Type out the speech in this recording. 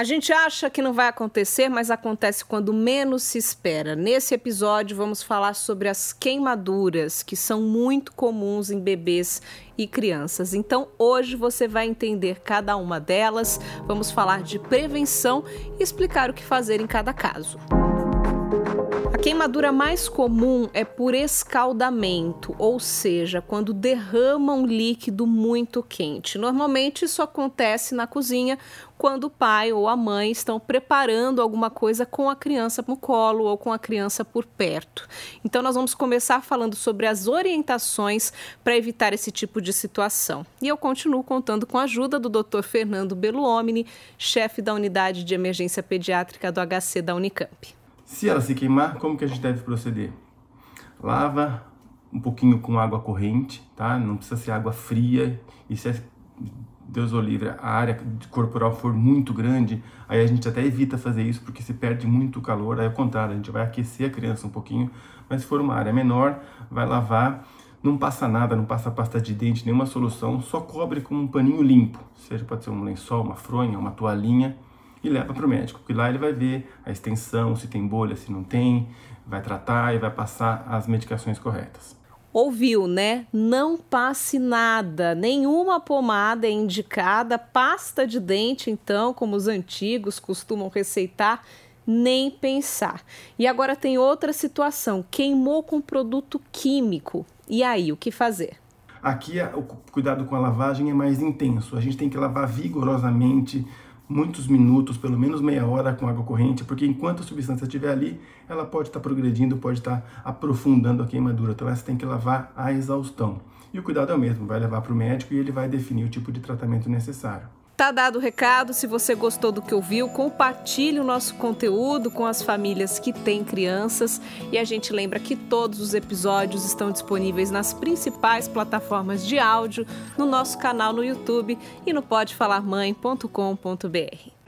A gente acha que não vai acontecer, mas acontece quando menos se espera. Nesse episódio, vamos falar sobre as queimaduras, que são muito comuns em bebês e crianças. Então, hoje você vai entender cada uma delas, vamos falar de prevenção e explicar o que fazer em cada caso queimadura mais comum é por escaldamento, ou seja, quando derrama um líquido muito quente. Normalmente isso acontece na cozinha quando o pai ou a mãe estão preparando alguma coisa com a criança no colo ou com a criança por perto. Então nós vamos começar falando sobre as orientações para evitar esse tipo de situação. E eu continuo contando com a ajuda do Dr. Fernando Beluomini, chefe da unidade de emergência pediátrica do HC da Unicamp. Se ela se queimar, como que a gente deve proceder? Lava um pouquinho com água corrente, tá? Não precisa ser água fria. E se, Deus o livre, a área corporal for muito grande, aí a gente até evita fazer isso porque se perde muito calor. Aí ao contrário, a gente vai aquecer a criança um pouquinho. Mas se for uma área menor, vai lavar. Não passa nada, não passa pasta de dente, nenhuma solução. Só cobre com um paninho limpo. Seja pode ser um lençol, uma fronha, uma toalhinha e leva para o médico, porque lá ele vai ver a extensão, se tem bolha, se não tem, vai tratar e vai passar as medicações corretas. Ouviu, né? Não passe nada, nenhuma pomada é indicada, pasta de dente, então, como os antigos costumam receitar, nem pensar. E agora tem outra situação: queimou com produto químico. E aí, o que fazer? Aqui o cuidado com a lavagem é mais intenso. A gente tem que lavar vigorosamente muitos minutos, pelo menos meia hora com água corrente, porque enquanto a substância estiver ali, ela pode estar progredindo, pode estar aprofundando a queimadura. Então você tem que lavar a exaustão. E o cuidado é o mesmo, vai levar para o médico e ele vai definir o tipo de tratamento necessário. Tá dado o recado. Se você gostou do que ouviu, compartilhe o nosso conteúdo com as famílias que têm crianças. E a gente lembra que todos os episódios estão disponíveis nas principais plataformas de áudio, no nosso canal no YouTube e no podefalarmãe.com.br.